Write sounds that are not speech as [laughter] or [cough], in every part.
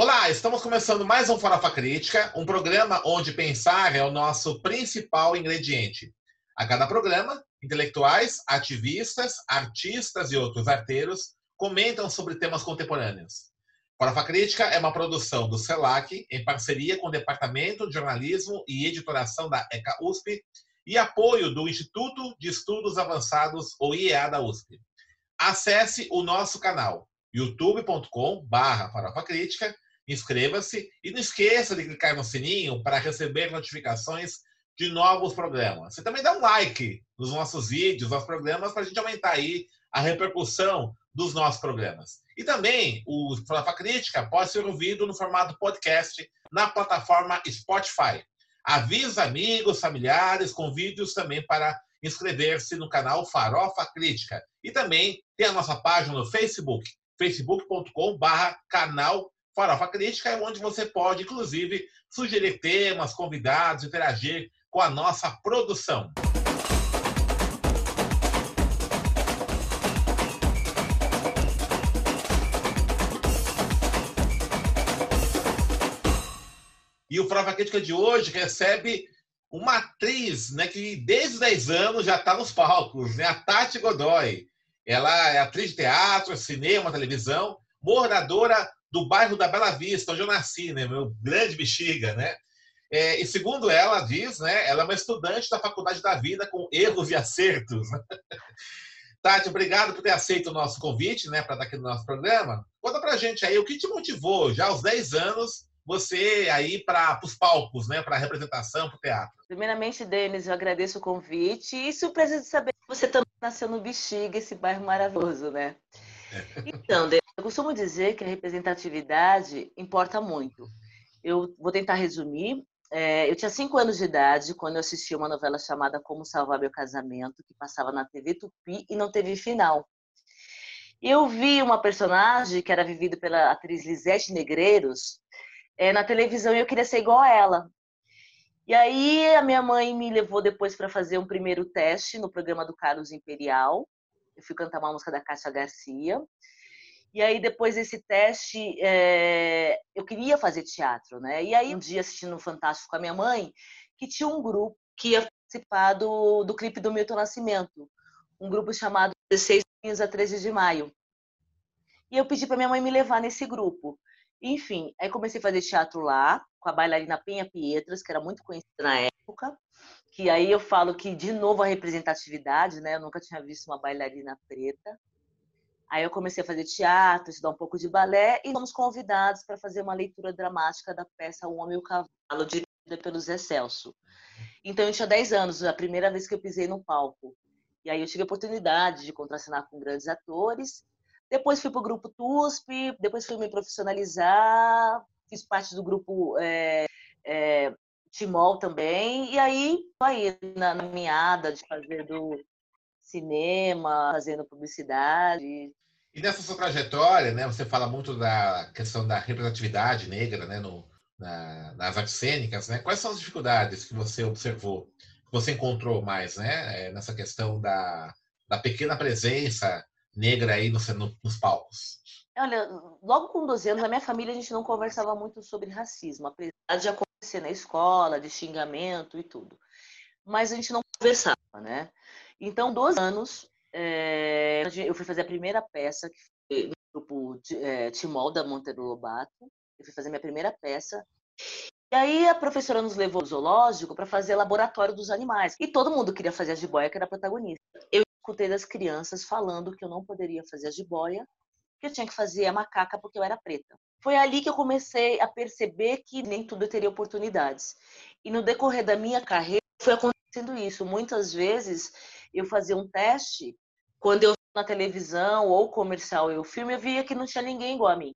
Olá, estamos começando mais um Farofa Crítica, um programa onde pensar é o nosso principal ingrediente. A cada programa, intelectuais, ativistas, artistas e outros arteiros comentam sobre temas contemporâneos. Farofa Crítica é uma produção do CELAC, em parceria com o Departamento de Jornalismo e Editoração da ECA USP e apoio do Instituto de Estudos Avançados, ou IEA da USP. Acesse o nosso canal youtube.com/barra inscreva-se e não esqueça de clicar no sininho para receber notificações de novos programas. Você também dá um like nos nossos vídeos, nos programas, para a gente aumentar aí a repercussão dos nossos programas. E também o Farofa Crítica pode ser ouvido no formato podcast na plataforma Spotify. Avise os amigos, familiares, convide-os também para inscrever-se no canal Farofa Crítica. E também tem a nossa página no Facebook, facebook.com/canal Farofa Crítica é onde você pode, inclusive, sugerir temas, convidados, interagir com a nossa produção. E o Farofa Crítica de hoje recebe uma atriz né, que desde os 10 anos já está nos palcos, né, a Tati Godoy. Ela é atriz de teatro, cinema, televisão, moradora do bairro da Bela Vista, onde eu nasci, né? Meu grande bexiga, né? É, e segundo ela diz, né? Ela é uma estudante da Faculdade da Vida com erros e acertos. [laughs] Tati, obrigado por ter aceito o nosso convite, né? Para estar aqui no nosso programa. Conta pra gente aí o que te motivou, já aos 10 anos, você aí para os palcos, né? Para a representação, para o teatro. Primeiramente, Denis, eu agradeço o convite e surpresa de saber que você também nasceu no Bexiga, esse bairro maravilhoso, né? [laughs] Então, eu costumo dizer que a representatividade importa muito. Eu vou tentar resumir. É, eu tinha cinco anos de idade quando eu assisti uma novela chamada Como Salvar Meu Casamento, que passava na TV Tupi e não teve final. Eu vi uma personagem que era vivida pela atriz Lisete Negreiros é, na televisão e eu queria ser igual a ela. E aí a minha mãe me levou depois para fazer um primeiro teste no programa do Carlos Imperial eu fui cantar uma música da Cássia Garcia. E aí, depois desse teste, é... eu queria fazer teatro, né? E aí, um dia, assistindo o Fantástico com a minha mãe, que tinha um grupo que ia participar do, do clipe do Milton Nascimento. Um grupo chamado 16 a 13 de maio. E eu pedi para minha mãe me levar nesse grupo. Enfim, aí comecei a fazer teatro lá, com a bailarina Penha Pietras, que era muito conhecida na época que aí eu falo que, de novo, a representatividade, né? Eu nunca tinha visto uma bailarina preta. Aí eu comecei a fazer teatro, estudar um pouco de balé e fomos convidados para fazer uma leitura dramática da peça O Homem e o Cavalo, dirigida pelo Zé Celso. Então eu tinha 10 anos, a primeira vez que eu pisei no palco. E aí eu tive a oportunidade de contracenar com grandes atores. Depois fui para o grupo TUSP, depois fui me profissionalizar, fiz parte do grupo é, é, Timol também, e aí, aí na, na minhada de fazer do cinema, fazendo publicidade. E nessa sua trajetória, né, você fala muito da questão da representatividade negra né, no, na, nas artes cênicas, né? Quais são as dificuldades que você observou, que você encontrou mais, né, é, nessa questão da, da pequena presença negra aí no, no, nos palcos? Olha, logo com 12 anos, na minha família a gente não conversava muito sobre racismo, apesar de acontecer na escola, de xingamento e tudo. Mas a gente não conversava, né? Então, 12 anos, é, eu fui fazer a primeira peça que foi no grupo é, Timol da Monteiro Lobato. Eu fui fazer minha primeira peça. E aí a professora nos levou ao zoológico para fazer laboratório dos animais. E todo mundo queria fazer a jiboia, que era a protagonista. Eu escutei das crianças falando que eu não poderia fazer a jiboia, que eu tinha que fazer a macaca porque eu era preta. Foi ali que eu comecei a perceber que nem tudo teria oportunidades. E no decorrer da minha carreira foi acontecendo isso. Muitas vezes eu fazia um teste, quando eu na televisão ou comercial eu filme, eu via que não tinha ninguém igual a mim.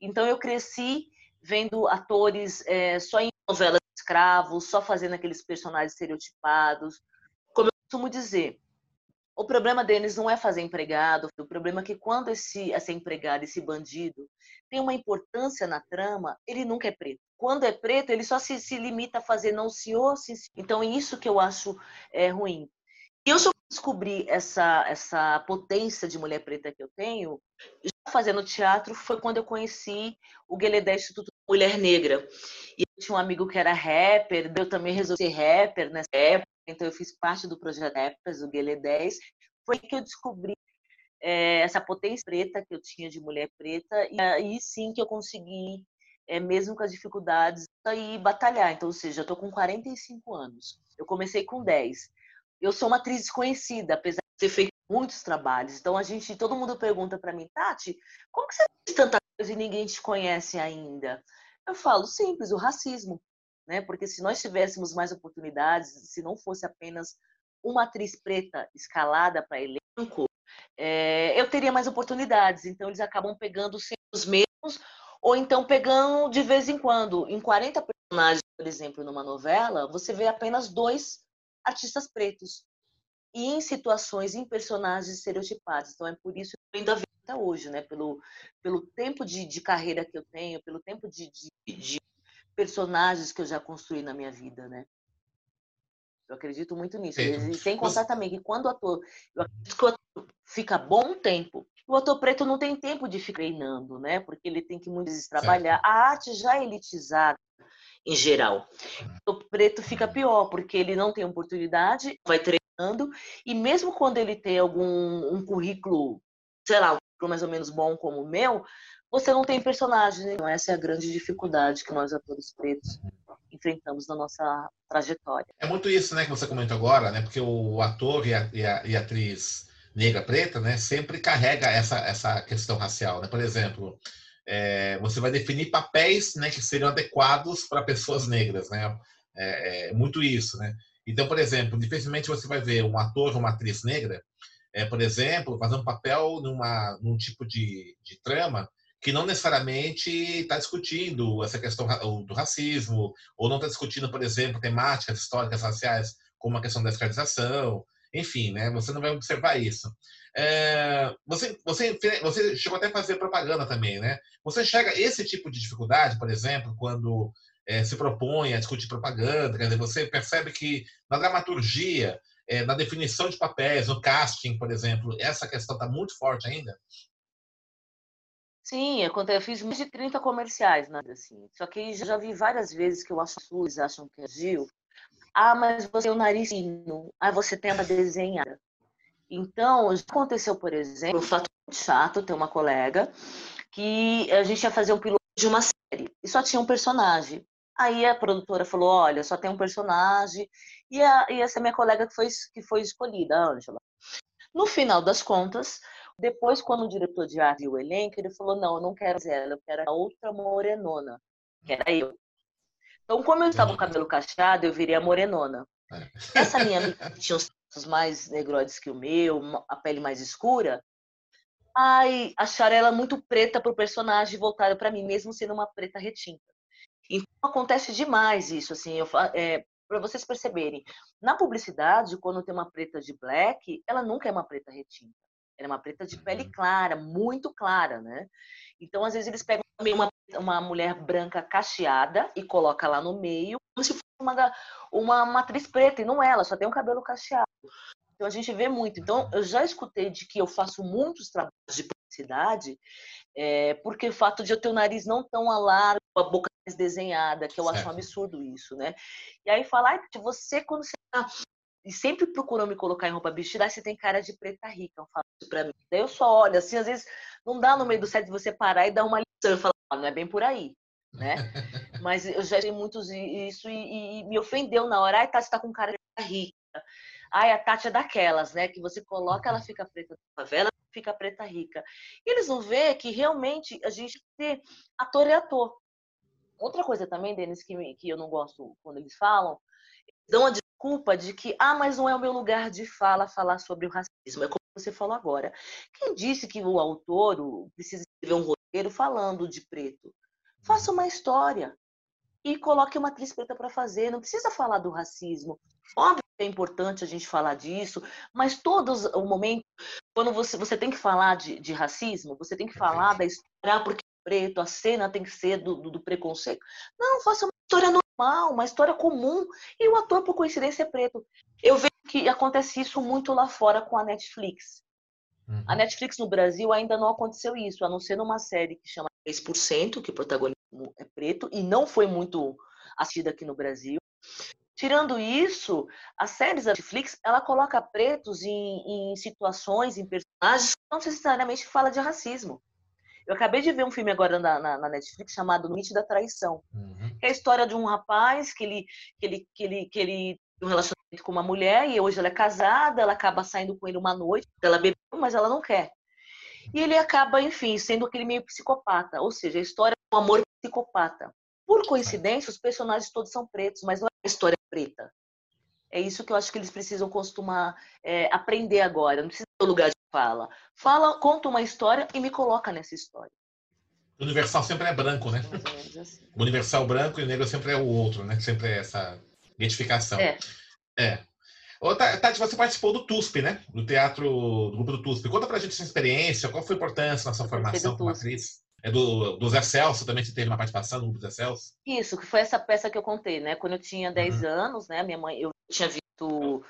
Então eu cresci vendo atores é, só em novelas escravos, só fazendo aqueles personagens estereotipados. Como eu costumo dizer, o problema deles não é fazer empregado, o problema é que quando esse, esse empregado, esse bandido, tem uma importância na trama, ele nunca é preto. Quando é preto, ele só se, se limita a fazer não senhor, sim. Então, isso que eu acho é, ruim. Eu sou descobri essa, essa potência de mulher preta que eu tenho, já fazendo teatro, foi quando eu conheci o Gueledé Instituto Mulher Negra. E eu tinha um amigo que era rapper, eu também resolvi ser rapper nessa época, então eu fiz parte do projeto Rappers, do Guelé 10. Foi que eu descobri é, essa potência preta que eu tinha de mulher preta, e aí sim que eu consegui, é, mesmo com as dificuldades, aí batalhar. Então, ou seja, eu estou com 45 anos. Eu comecei com 10 eu sou uma atriz desconhecida, apesar de ter feito muitos trabalhos. Então a gente, todo mundo pergunta para mim, Tati, como que você fez tanta coisa e ninguém te conhece ainda? Eu falo simples, o racismo, né? Porque se nós tivéssemos mais oportunidades, se não fosse apenas uma atriz preta escalada para elenco, é, eu teria mais oportunidades. Então eles acabam pegando sempre os mesmos ou então pegando de vez em quando. Em 40 personagens, por exemplo, numa novela, você vê apenas dois artistas pretos e em situações, em personagens estereotipados. Então, é por isso que eu ainda vejo até hoje, né? Pelo, pelo tempo de, de carreira que eu tenho, pelo tempo de, de, de, personagens que eu já construí na minha vida, né? Eu acredito muito nisso. E sem contar também que quando o ator, eu acredito que o ator fica bom tempo, o ator preto não tem tempo de ficar treinando, né? Porque ele tem que muitas vezes trabalhar. A arte já é elitizada em geral. O preto fica pior, porque ele não tem oportunidade, vai treinando, e mesmo quando ele tem algum um currículo, sei lá, um currículo mais ou menos bom como o meu, você não tem personagem. Né? Então, essa é a grande dificuldade que nós, atores pretos, enfrentamos na nossa trajetória. É muito isso né, que você comentou agora, né? Porque o ator e a, e a, e a atriz negra preta, né, sempre carrega essa, essa questão racial, né? Por exemplo, é, você vai definir papéis né, que seriam adequados para pessoas negras, né? É, é, muito isso, né? Então, por exemplo, dificilmente você vai ver um ator ou uma atriz negra, é, por exemplo, fazer um papel numa, num tipo de, de trama que não necessariamente está discutindo essa questão do racismo, ou não está discutindo, por exemplo, temáticas históricas raciais, como a questão da escravização, enfim, né? Você não vai observar isso. É, você, você, você chegou até a fazer propaganda também, né? Você chega esse tipo de dificuldade, por exemplo, quando é, se propõe a discutir propaganda, quer dizer, você percebe que na dramaturgia, é, na definição de papéis, no casting, por exemplo, essa questão está muito forte ainda? Sim, eu fiz mais de 30 comerciais, nada assim. Só que já vi várias vezes que eu acho que acham que é Gil, ah, mas você tem o nariz fino. Ah, você tenta desenhar. Então, já aconteceu, por exemplo, um fato muito chato, tem uma colega que a gente ia fazer um piloto de uma série e só tinha um personagem. Aí a produtora falou, olha, só tem um personagem e, a, e essa minha colega que foi, que foi escolhida, a Ângela. No final das contas, depois, quando o diretor de arte viu o elenco, ele falou, não, eu não quero ela, eu quero a outra morenona, que era eu. Então, como eu estava com o cabelo cacheado, eu viria morenona. É. Essa minha [laughs] amiga tinha os traços mais negroides que o meu, a pele mais escura, ai, acharam ela muito preta pro personagem e voltaram para mim, mesmo sendo uma preta retinta. Então, acontece demais isso, assim, eu, é, para vocês perceberem. Na publicidade, quando tem uma preta de black, ela nunca é uma preta retinta. Ela é uma preta de pele uhum. clara, muito clara, né? Então, às vezes, eles pegam uma, uma mulher branca cacheada e coloca lá no meio, como se fosse uma, uma, uma atriz preta, e não é, ela, só tem um cabelo cacheado. Então, a gente vê muito. Então, eu já escutei de que eu faço muitos trabalhos de publicidade, é, porque o fato de eu ter o nariz não tão largo, a boca mais desenhada, que eu certo. acho um absurdo isso, né? E aí falar, ah, você, quando você tá e sempre procuram me colocar em roupa vestida, você tem cara de preta rica, eu falo isso pra mim. Daí eu só olho, assim, às vezes não dá no meio do set você parar e dar uma lição e falar, ah, não é bem por aí, né? [laughs] Mas eu já vi muitos isso e, e, me ofendeu na hora. Ai, você tá com cara de rica. Ai, a Tati é daquelas, né? Que você coloca, ela fica preta na favela, fica preta rica. E eles vão ver que realmente a gente tem ator é ator. Outra coisa também, Denis, que, que eu não gosto quando eles falam, dão a desculpa de que, ah, mas não é o meu lugar de fala falar sobre o racismo. É como você falou agora. Quem disse que o autor precisa escrever um roteiro falando de preto? Faça uma história e coloque uma atriz preta para fazer. Não precisa falar do racismo. Óbvio que é importante a gente falar disso, mas todos o momento, quando você, você tem que falar de, de racismo, você tem que falar da história, porque preto, a cena tem que ser do, do, do preconceito. Não, faça uma história normal, uma história comum. E o ator, por coincidência, é preto. Eu vejo que acontece isso muito lá fora com a Netflix. Uhum. A Netflix no Brasil ainda não aconteceu isso, a não ser numa série que chama 3%, que o protagonismo é preto, e não foi muito assistida aqui no Brasil. Tirando isso, as séries da Netflix, ela coloca pretos em, em situações, em personagens que não necessariamente fala de racismo. Eu acabei de ver um filme agora na, na, na Netflix chamado Noite da Traição, uhum. que é a história de um rapaz que ele, que ele, que ele, que ele um relacionamento com uma mulher e hoje ela é casada, ela acaba saindo com ele uma noite, ela bebeu, mas ela não quer. E ele acaba, enfim, sendo aquele meio psicopata, ou seja, a história do amor psicopata. Por coincidência, os personagens todos são pretos, mas não é a história preta. É isso que eu acho que eles precisam costumar é, aprender agora. Não precisa ter lugar de fala. Fala, conta uma história e me coloca nessa história. O universal sempre é branco, né? Assim. O universal branco e o negro sempre é o outro, né? Sempre é essa identificação. É. É. Ô, Tati, você participou do TUSP, né? Do teatro, do grupo do TUSP. Conta pra gente essa experiência, qual foi a importância na sua formação como atriz? É do, do Zé Celso, também você teve uma participação no grupo Zé Celso? Isso, que foi essa peça que eu contei, né? Quando eu tinha 10 uhum. anos, né? Minha mãe, eu tinha visto,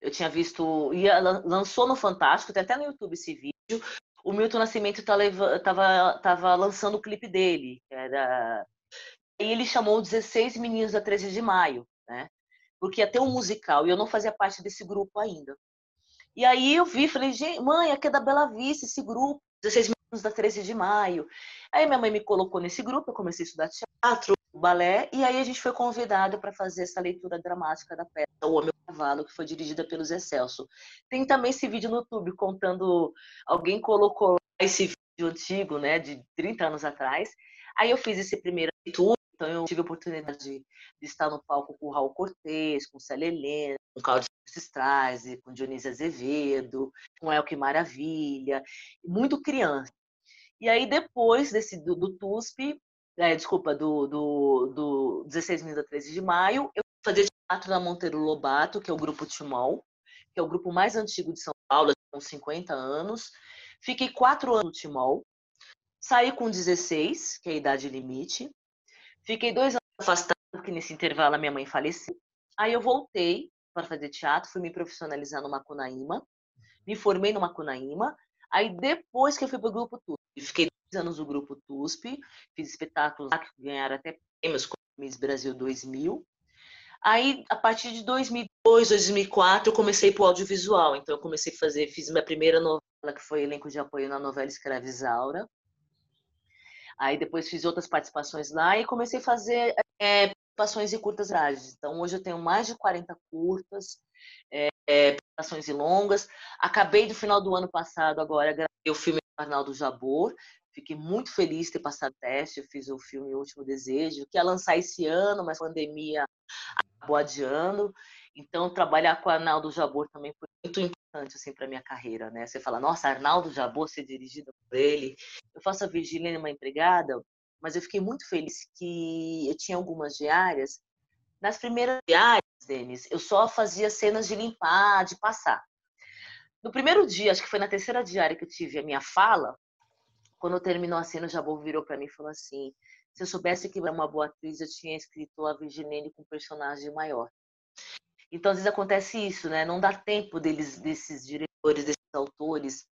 eu tinha visto, ia, lançou no Fantástico, tem até no YouTube esse vídeo. O Milton Nascimento estava tá, tava lançando o clipe dele, era... e ele chamou 16 meninos da 13 de maio, né? Porque ia ter um musical e eu não fazia parte desse grupo ainda. E aí eu vi, falei, gente, mãe, aqui é da Bela Vista esse grupo, 16 meninos da 13 de maio. Aí minha mãe me colocou nesse grupo, eu comecei a estudar teatro, balé, e aí a gente foi convidado para fazer essa leitura dramática da peça O Homem Cavalo, que foi dirigida pelo Zé Celso. Tem também esse vídeo no YouTube contando, alguém colocou esse vídeo antigo, né, de 30 anos atrás. Aí eu fiz esse primeiro leitura, então eu tive a oportunidade de, de estar no palco com o Raul Cortez, com Célia Helena, com Claudio Strazi, com Dionísio Azevedo, com Elke Maravilha, muito criança. E aí, depois desse do, do TUSP, é, desculpa, do, do, do 16 Mil a 13 de maio, eu fazia teatro na Monteiro Lobato, que é o grupo Timol, que é o grupo mais antigo de São Paulo, com 50 anos. Fiquei quatro anos no Timol. Saí com 16, que é a idade limite. Fiquei dois anos afastado, porque nesse intervalo a minha mãe faleceu. Aí eu voltei para fazer teatro, fui me profissionalizar no Macunaíma. Me formei no Macunaíma. Aí depois que eu fui para o grupo TUSP, fiquei dois anos no grupo TUSP, fiz espetáculos lá que ganharam até prêmios como Miss Brasil 2000. Aí, a partir de 2002, 2004, eu comecei para o audiovisual. Então, eu comecei a fazer, fiz minha primeira novela, que foi elenco de apoio na novela Escravizaura. Aí, depois, fiz outras participações lá e comecei a fazer é, participações e curtas rádios. Então, hoje eu tenho mais de 40 curtas, é, é, participações e longas. Acabei do final do ano passado, agora, gravei o filme Arnaldo Jabor. Fiquei muito feliz de ter passado teste. Eu fiz o filme O Último Desejo, que ia lançar esse ano, mas a pandemia acabou adiando. Então, trabalhar com Arnaldo Jabor também foi muito importante assim, para minha carreira. Né? Você fala, nossa, Arnaldo Jabor ser dirigida por ele. Eu faço a Virgínia, uma empregada, mas eu fiquei muito feliz que eu tinha algumas diárias. Nas primeiras diárias, Denis, eu só fazia cenas de limpar, de passar. No primeiro dia, acho que foi na terceira diária que eu tive a minha fala, quando terminou a cena, o Jabor virou para mim e falou assim: se eu soubesse que era uma boa atriz, eu tinha escrito a Virginene com um personagem maior. Então, às vezes acontece isso, né? Não dá tempo deles, desses diretores, desses autores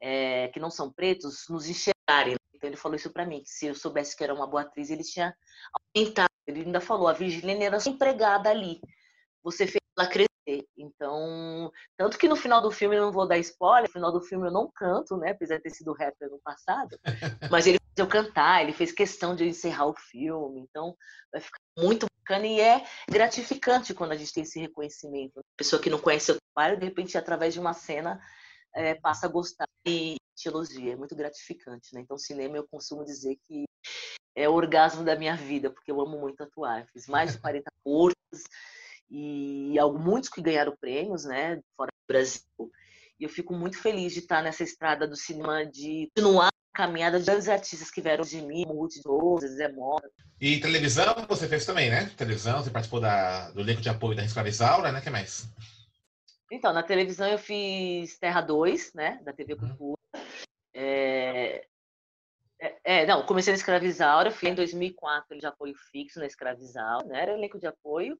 é, que não são pretos, nos enxergarem. Então, ele falou isso para mim: que se eu soubesse que era uma boa atriz, ele tinha aumentado. Ele ainda falou: a Virgilene era sua empregada ali. Você fez ela crescer então, tanto que no final do filme, eu não vou dar spoiler, no final do filme eu não canto, né? Apesar de ter sido rapper no passado. Mas ele eu cantar, ele fez questão de encerrar o filme. Então, vai ficar muito bacana e é gratificante quando a gente tem esse reconhecimento. pessoa que não conhece o trabalho, de repente, através de uma cena, é, passa a gostar e te elogia. É muito gratificante, né? Então, cinema, eu costumo dizer que é o orgasmo da minha vida, porque eu amo muito atuar. fiz mais de [laughs] 40 curtas e muitos que ganharam prêmios, né, fora do Brasil. E eu fico muito feliz de estar nessa estrada do cinema, de continuar caminhada de grandes artistas que vieram de mim, de Souza, Zé Mora. E televisão você fez também, né? Televisão, você participou da, do elenco de apoio da Escravizaura, né? O que mais? Então, na televisão eu fiz Terra 2, né? Da TV uhum. Cultura. É... É, é, não, comecei na Escravizaura, fui em 2004 de apoio fixo na Escravizaura, né? Era elenco de apoio.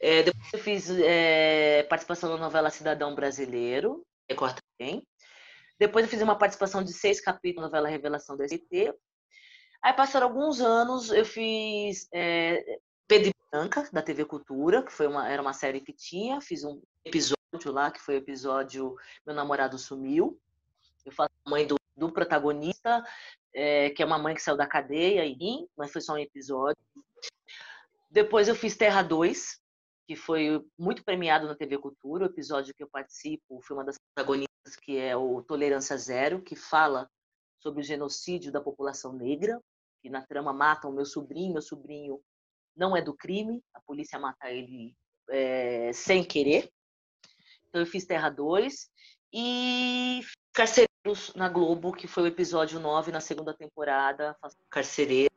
É, depois eu fiz é, participação na novela Cidadão Brasileiro, Record também. Depois eu fiz uma participação de seis capítulos na novela Revelação do ST. Aí passaram alguns anos, eu fiz é, Pedro Branca, da TV Cultura, que foi uma, era uma série que tinha, fiz um episódio lá, que foi o episódio Meu Namorado Sumiu. Eu faço a mãe do, do protagonista, é, que é uma mãe que saiu da cadeia, e, mas foi só um episódio. Depois eu fiz Terra 2, que foi muito premiado na TV Cultura. O episódio que eu participo foi uma das protagonistas, que é o Tolerância Zero, que fala sobre o genocídio da população negra, que na trama matam meu sobrinho. Meu sobrinho não é do crime, a polícia mata ele é, sem querer. Então eu fiz Terra 2 e Carcereiros na Globo, que foi o episódio 9 na segunda temporada, Carcereira,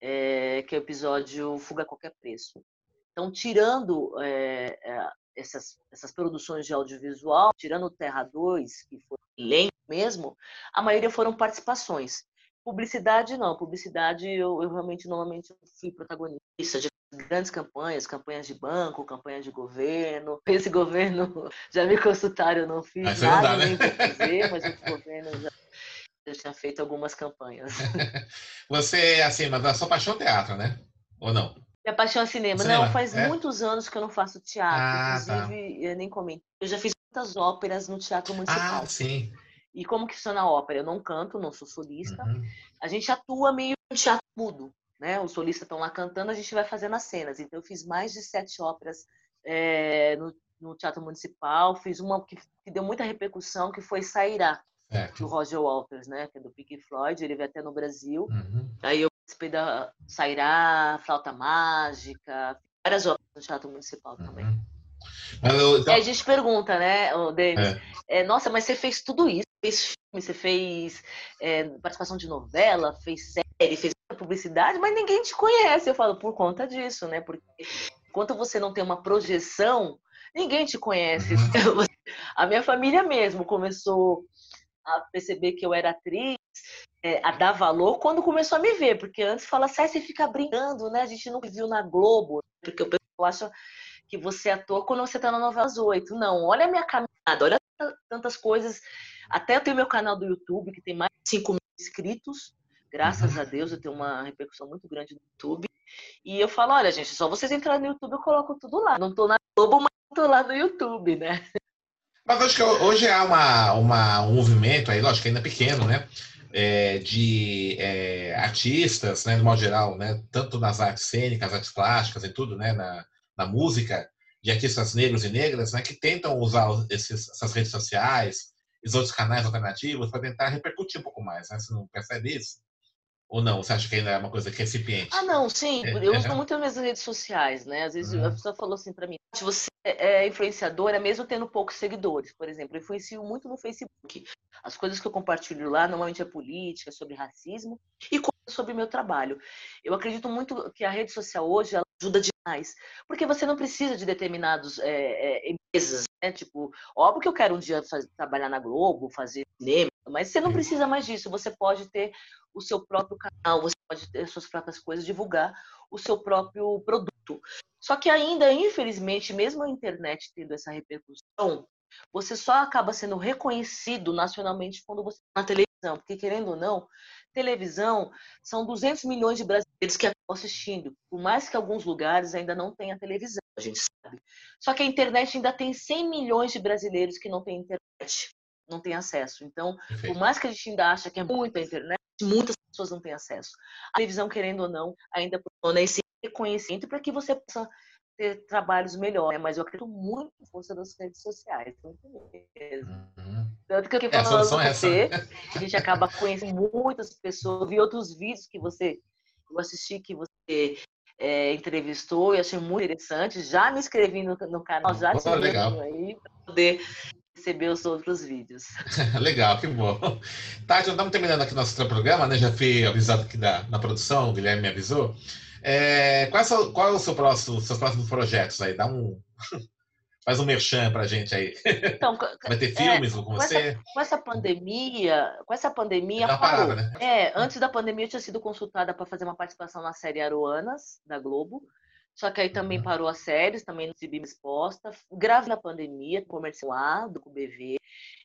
é, que é o episódio Fuga a Qualquer Preço. Então, tirando é, é, essas, essas produções de audiovisual, tirando Terra 2, que foi lento mesmo, a maioria foram participações. Publicidade, não. Publicidade, eu, eu realmente, normalmente, fui protagonista de grandes campanhas, campanhas de banco, campanhas de governo. [laughs] Esse governo [laughs] já me consultaram, eu não fiz mas nada não dá, né? nem fazer, [laughs] mas o governo já, já tinha feito algumas campanhas. Você, assim, mas a sua paixão é teatro, né? Ou não? Minha paixão é cinema. cinema. Não, faz é? muitos anos que eu não faço teatro. Ah, tá. Inclusive, tá. eu nem comento. Eu já fiz muitas óperas no Teatro Municipal. Ah, sim. E como que funciona a ópera? Eu não canto, não sou solista. Uhum. A gente atua meio no teatro mudo, né? Os solistas estão lá cantando, a gente vai fazendo as cenas. Então, eu fiz mais de sete óperas é, no, no, Teatro Municipal. Fiz uma que, que, deu muita repercussão, que foi Sairá, do Roger Walters, né? Que é do Pink Floyd. Ele veio até no Brasil. Uhum. Aí eu participei da Sairá, Flauta Mágica, várias obras no Teatro Municipal também. Uhum. Eu, então... E aí a gente pergunta, né, Denis? É. É, nossa, mas você fez tudo isso? Fez filme, você fez é, participação de novela, fez série, fez publicidade, mas ninguém te conhece. Eu falo, por conta disso, né? Porque enquanto você não tem uma projeção, ninguém te conhece. Uhum. [laughs] A minha família mesmo começou a perceber que eu era atriz, é, a dar valor quando começou a me ver, porque antes fala, sai, você fica brincando, né? A gente não viu na Globo, porque o pessoal acha que você é ator quando você está na novela 8. Não, olha a minha caminhada, olha tantas coisas. Até eu tenho meu canal do YouTube, que tem mais de 5 mil inscritos. Graças uhum. a Deus, eu tenho uma repercussão muito grande no YouTube. E eu falo, olha, gente, só vocês entrarem no YouTube, eu coloco tudo lá. Não estou na Globo, mas estou lá no YouTube, né? Mas acho que hoje há uma, uma, um movimento aí, lógico que ainda é pequeno, né? É, de é, artistas, né, de modo geral, né, tanto nas artes cênicas, artes plásticas e tudo, né, na, na música, de artistas negros e negras, né, que tentam usar esses, essas redes sociais, os outros canais alternativos para tentar repercutir um pouco mais, né? Você não percebe isso? Ou não? Você acha que ainda é uma coisa que é recipiente? Ah, não, sim. É, eu uso muito as minhas redes sociais, né? Às vezes uhum. a pessoa falou assim para mim: você é influenciadora, mesmo tendo poucos seguidores, por exemplo, eu influencio muito no Facebook. As coisas que eu compartilho lá normalmente é política, sobre racismo e sobre o meu trabalho. Eu acredito muito que a rede social hoje ajuda demais, porque você não precisa de determinados é, é, empresas, né? Tipo, óbvio que eu quero um dia fazer, trabalhar na Globo, fazer cinema, mas você não precisa mais disso. Você pode ter o seu próprio canal, você pode ter suas próprias coisas, divulgar o seu próprio produto. Só que ainda, infelizmente, mesmo a internet tendo essa repercussão, você só acaba sendo reconhecido nacionalmente quando você está na televisão, porque querendo ou não, televisão são 200 milhões de brasileiros que estão assistindo, por mais que alguns lugares ainda não tenha televisão, a gente sabe. Só que a internet ainda tem 100 milhões de brasileiros que não têm internet, não têm acesso. Então, Perfeito. por mais que a gente ainda acha que é muita internet, muitas pessoas não têm acesso. A televisão, querendo ou não, ainda proporciona esse reconhecimento para que você possa ter trabalhos melhores, né? mas eu acredito muito na força das redes sociais, muito mesmo. Uhum. Tanto que eu fiquei é, falando com você, a gente acaba conhecendo muitas pessoas, vi outros vídeos que você, eu assisti que você é, entrevistou e achei muito interessante, já me inscrevi no, no canal, já te legal. aí para poder receber os outros vídeos. [laughs] legal, que bom. Tá, já estamos terminando aqui nosso programa, né? Já fui avisado aqui da, na produção, o Guilherme me avisou. É, qual, é o, qual é o seu próximo, seus próximos projetos aí? Dá um, [laughs] Faz um merchan pra gente aí. Então, Vai ter é, filmes é, com, você? Essa, com essa pandemia, com essa pandemia é parou. Parada, né? É, antes da pandemia eu tinha sido consultada para fazer uma participação na série Aruanas, da Globo. Só que aí também uhum. parou as séries, também não recebi exposta. Grave na pandemia, comercial do BV.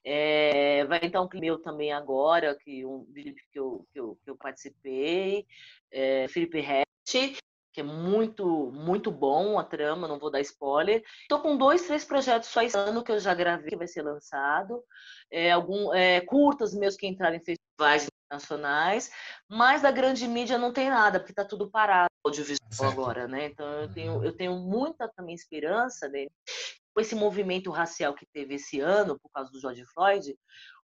É, vai entrar um meu também agora, que um vídeo que eu, que eu, que eu participei. É, Felipe Rett, que é muito, muito bom a trama, não vou dar spoiler. Estou com dois, três projetos só esse ano que eu já gravei, que vai ser lançado. É, algum, é, curtas meus que entraram em festivais nacionais, mas da grande mídia não tem nada, porque está tudo parado audiovisual certo. agora, né? Então eu tenho, uhum. eu tenho muita também esperança né? com esse movimento racial que teve esse ano por causa do George Floyd,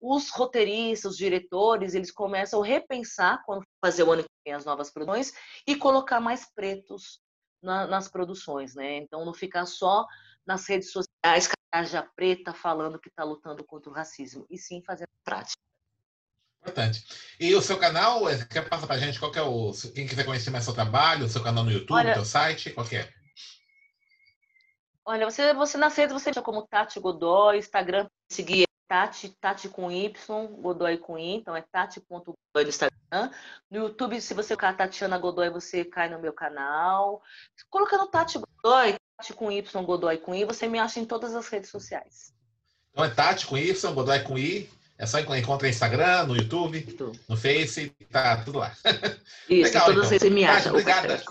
os roteiristas, os diretores, eles começam a repensar quando fazer o ano que vem as novas produções e colocar mais pretos na, nas produções, né? Então não ficar só nas redes sociais, caraja preta falando que está lutando contra o racismo, e sim fazer prática. Importante. E o seu canal, é, quer passar pra gente qual que é o. Quem quiser conhecer mais seu trabalho, o seu canal no YouTube, Olha, seu site, qual que é? Olha, você, você na rede você como Tati Godoy, Instagram, seguir Tati, Tati com Y, Godoy com I, então é tati.godoy no Instagram. No YouTube, se você colocar Tatiana Godoy, você cai no meu canal. Colocando Tati Godoy, Tati com Y, Godoy com I, você me acha em todas as redes sociais. Então é Tati com Y, Godoy com I, é só encontrar no Instagram, no YouTube, no Face, tá tudo lá. [laughs] Isso, Legal, todas então. me acham. Obrigada.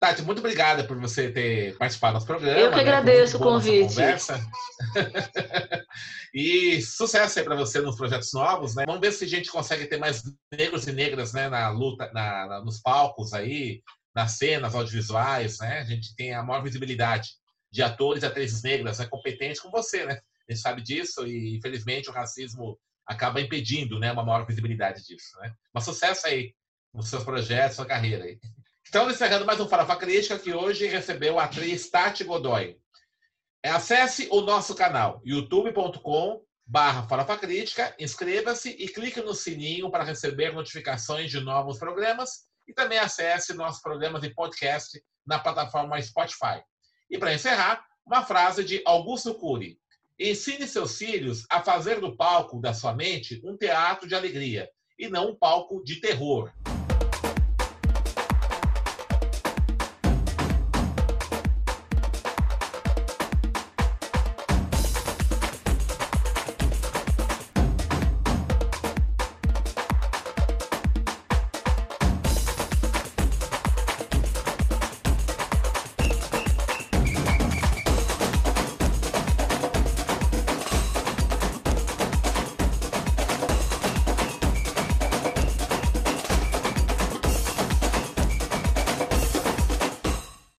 Tati, muito obrigada por você ter participado do nosso programa. Eu que né? agradeço o convite. [laughs] E sucesso aí para você nos projetos novos, né? Vamos ver se a gente consegue ter mais negros e negras, né, na luta, na, na, nos palcos aí, nas cenas audiovisuais, né? A gente tem a maior visibilidade de atores e atrizes negras, né, competentes com você, né? A gente sabe disso e infelizmente o racismo acaba impedindo né, uma maior visibilidade disso. Né? Mas sucesso aí nos seus projetos, sua carreira aí. Estamos encerrando mais um Farofa Crítica que hoje recebeu a atriz Tati Godoy. Acesse o nosso canal youtube.com barra Farofa Crítica, inscreva-se e clique no sininho para receber notificações de novos programas e também acesse nossos programas de podcast na plataforma Spotify. E para encerrar, uma frase de Augusto Cury. Ensine seus filhos a fazer do palco da sua mente um teatro de alegria e não um palco de terror.